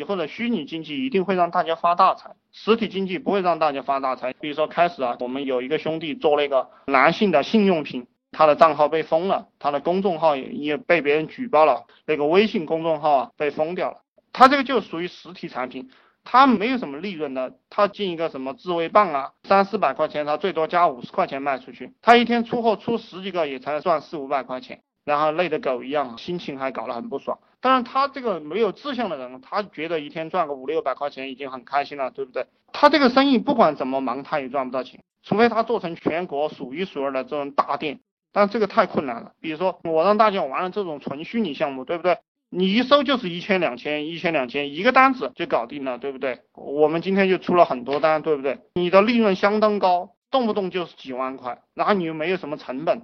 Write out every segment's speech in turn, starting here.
以后的虚拟经济一定会让大家发大财，实体经济不会让大家发大财。比如说开始啊，我们有一个兄弟做那个男性的性用品，他的账号被封了，他的公众号也也被别人举报了，那个微信公众号啊被封掉了。他这个就属于实体产品，他没有什么利润的，他进一个什么自慰棒啊，三四百块钱，他最多加五十块钱卖出去，他一天出货出十几个也才赚四五百块钱。然后累的狗一样，心情还搞得很不爽。当然，他这个没有志向的人，他觉得一天赚个五六百块钱已经很开心了，对不对？他这个生意不管怎么忙，他也赚不到钱，除非他做成全国数一数二的这种大店。但这个太困难了。比如说，我让大家玩了这种纯虚拟项目，对不对？你一收就是一千两千，一千两千，一个单子就搞定了，对不对？我们今天就出了很多单，对不对？你的利润相当高，动不动就是几万块，然后你又没有什么成本。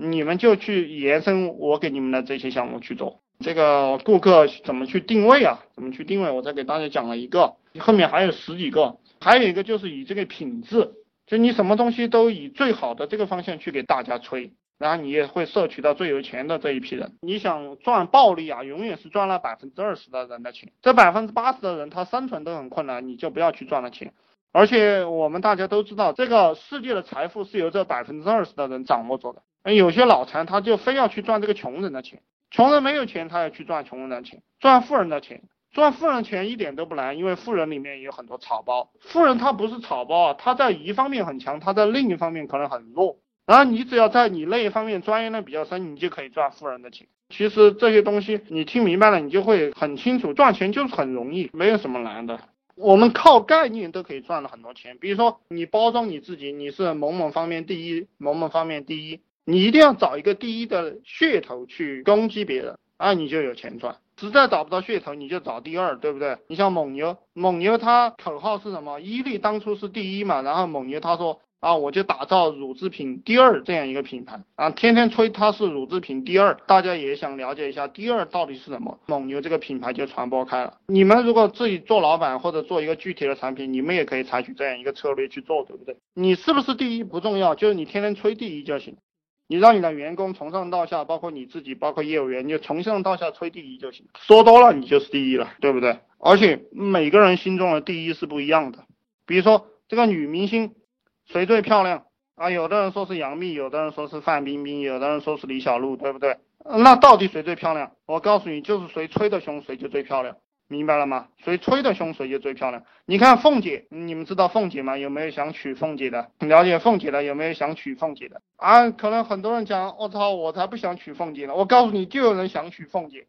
你们就去延伸我给你们的这些项目去做，这个顾客怎么去定位啊？怎么去定位？我再给大家讲了一个，后面还有十几个，还有一个就是以这个品质，就你什么东西都以最好的这个方向去给大家吹，然后你也会摄取到最有钱的这一批人。你想赚暴利啊，永远是赚了百分之二十的人的钱，这百分之八十的人他生存都很困难，你就不要去赚了钱。而且我们大家都知道，这个世界的财富是由这百分之二十的人掌握着的。有些脑残他就非要去赚这个穷人的钱，穷人没有钱，他要去赚穷人的钱，赚富人的钱，赚富人钱一点都不难，因为富人里面有很多草包，富人他不是草包啊，他在一方面很强，他在另一方面可能很弱，然后你只要在你那一方面钻研的比较深，你就可以赚富人的钱。其实这些东西你听明白了，你就会很清楚，赚钱就是很容易，没有什么难的。我们靠概念都可以赚了很多钱，比如说你包装你自己，你是某某方面第一，某某方面第一。你一定要找一个第一的噱头去攻击别人，啊，你就有钱赚。实在找不到噱头，你就找第二，对不对？你像蒙牛，蒙牛它口号是什么？伊利当初是第一嘛，然后蒙牛他说啊，我就打造乳制品第二这样一个品牌啊，天天吹它是乳制品第二，大家也想了解一下第二到底是什么，蒙牛这个品牌就传播开了。你们如果自己做老板或者做一个具体的产品，你们也可以采取这样一个策略去做，对不对？你是不是第一不重要，就是你天天吹第一就行。你让你的员工从上到下，包括你自己，包括业务员，你就从上到下吹第一就行，说多了你就是第一了，对不对？而且每个人心中的第一是不一样的。比如说这个女明星谁最漂亮啊？有的人说是杨幂，有的人说是范冰冰，有的人说是李小璐，对不对？那到底谁最漂亮？我告诉你，就是谁吹的凶，谁就最漂亮。明白了吗？谁吹的凶，谁就最漂亮。你看凤姐，你们知道凤姐吗？有没有想娶凤姐的？了解凤姐的有没有想娶凤姐的？啊，可能很多人讲，我操，我才不想娶凤姐呢。我告诉你，就有人想娶凤姐，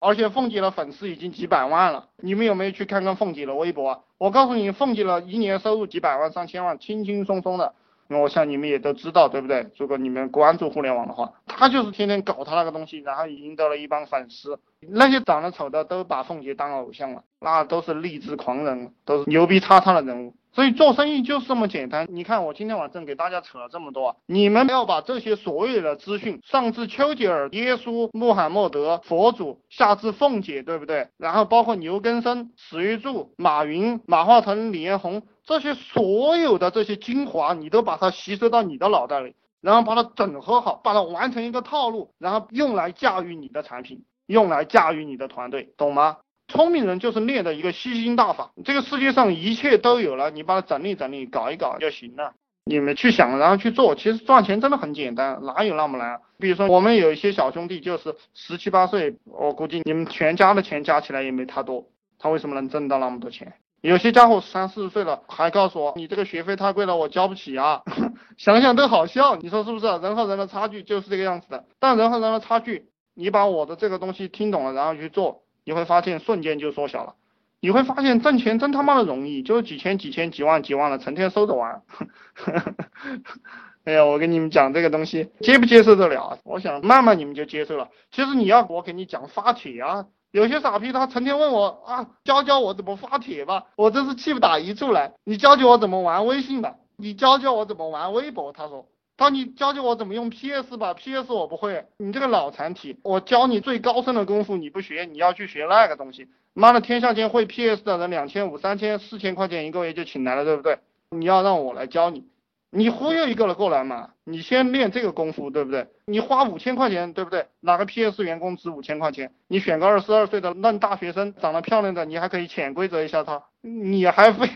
而且凤姐的粉丝已经几百万了。你们有没有去看看凤姐的微博啊？我告诉你，凤姐的一年收入几百万、上千万，轻轻松松的。那我想你们也都知道，对不对？如果你们关注互联网的话，他就是天天搞他那个东西，然后赢得了一帮粉丝。那些长得丑的都把凤姐当偶像了，那都是励志狂人，都是牛逼叉叉的人物。所以做生意就是这么简单。你看我今天晚上给大家扯了这么多，你们要把这些所有的资讯，上至丘吉尔、耶稣、穆罕默德、佛祖，下至凤姐，对不对？然后包括牛根生、史玉柱、马云、马化腾、李彦宏。这些所有的这些精华，你都把它吸收到你的脑袋里，然后把它整合好，把它完成一个套路，然后用来驾驭你的产品，用来驾驭你的团队，懂吗？聪明人就是练的一个吸星大法，这个世界上一切都有了，你把它整理整理，搞一搞就行了。你们去想，然后去做，其实赚钱真的很简单，哪有那么难？比如说我们有一些小兄弟，就是十七八岁，我估计你们全家的钱加起来也没他多，他为什么能挣到那么多钱？有些家伙三四十岁了，还告诉我你这个学费太贵了，我交不起啊！想想都好笑，你说是不是？人和人的差距就是这个样子的。但人和人的差距，你把我的这个东西听懂了，然后去做，你会发现瞬间就缩小了。你会发现挣钱真他妈的容易，就是几千、几千、几万、几万的，成天收着玩。哎呀，我跟你们讲这个东西，接不接受得了？我想慢慢你们就接受了。其实你要我给你讲发帖啊。有些傻逼，他成天问我啊，教教我怎么发帖吧，我真是气不打一处来。你教教我怎么玩微信吧，你教教我怎么玩微博。他说，那你教教我怎么用 PS 吧，PS 我不会。你这个脑残体，我教你最高深的功夫你不学，你要去学那个东西。妈的，天下间会 PS 的人两千五、三千、四千块钱一个月就请来了，对不对？你要让我来教你，你忽悠一个了过来嘛？你先练这个功夫，对不对？你花五千块钱，对不对？哪个 PS 员工值五千块钱？你选个二十二岁的嫩大学生，长得漂亮的，你还可以潜规则一下他，你还非，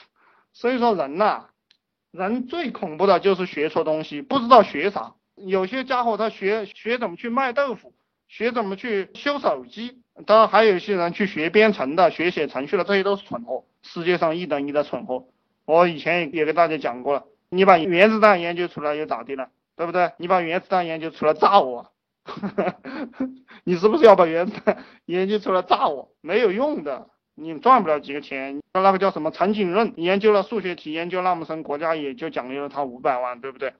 所以说人呐，人最恐怖的就是学错东西，不知道学啥。有些家伙他学学怎么去卖豆腐，学怎么去修手机，当然还有一些人去学编程的，学写程序的，这些都是蠢货，世界上一等一的蠢货。我以前也也给大家讲过了。你把原子弹研究出来又咋的了？对不对？你把原子弹研究出来炸我，你是不是要把原子弹研究出来炸我？没有用的，你赚不了几个钱。那个叫什么陈景润研究了数学题，研究那么深，国家也就奖励了他五百万，对不对？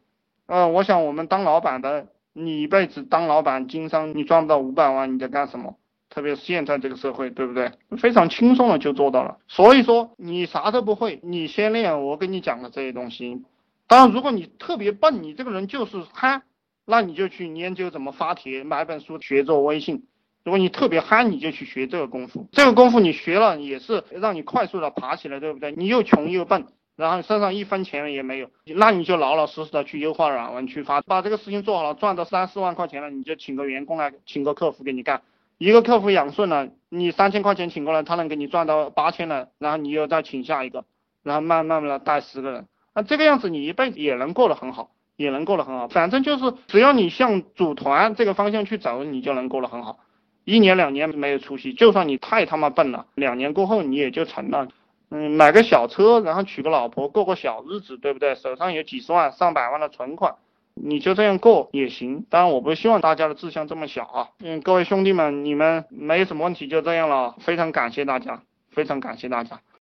呃，我想我们当老板的，你一辈子当老板经商，你赚不到五百万，你在干什么？特别是现在这个社会，对不对？非常轻松的就做到了。所以说你啥都不会，你先练我跟你讲的这些东西。当然，如果你特别笨，你这个人就是憨，那你就去研究怎么发帖，买本书学做微信。如果你特别憨，你就去学这个功夫。这个功夫你学了也是让你快速的爬起来，对不对？你又穷又笨，然后身上一分钱也没有，那你就老老实实的去优化软文去发，把这个事情做好了，赚到三四万块钱了，你就请个员工来，请个客服给你干。一个客服养顺了，你三千块钱请过来，他能给你赚到八千了，然后你又再请下一个，然后慢慢的带十个人。那这个样子，你一辈子也能过得很好，也能过得很好。反正就是只要你向组团这个方向去走，你就能过得很好。一年两年没有出息，就算你太他妈笨了，两年过后你也就成了。嗯，买个小车，然后娶个老婆，过个小日子，对不对？手上有几十万、上百万的存款，你就这样过也行。当然，我不希望大家的志向这么小啊。嗯，各位兄弟们，你们没什么问题，就这样了。非常感谢大家，非常感谢大家。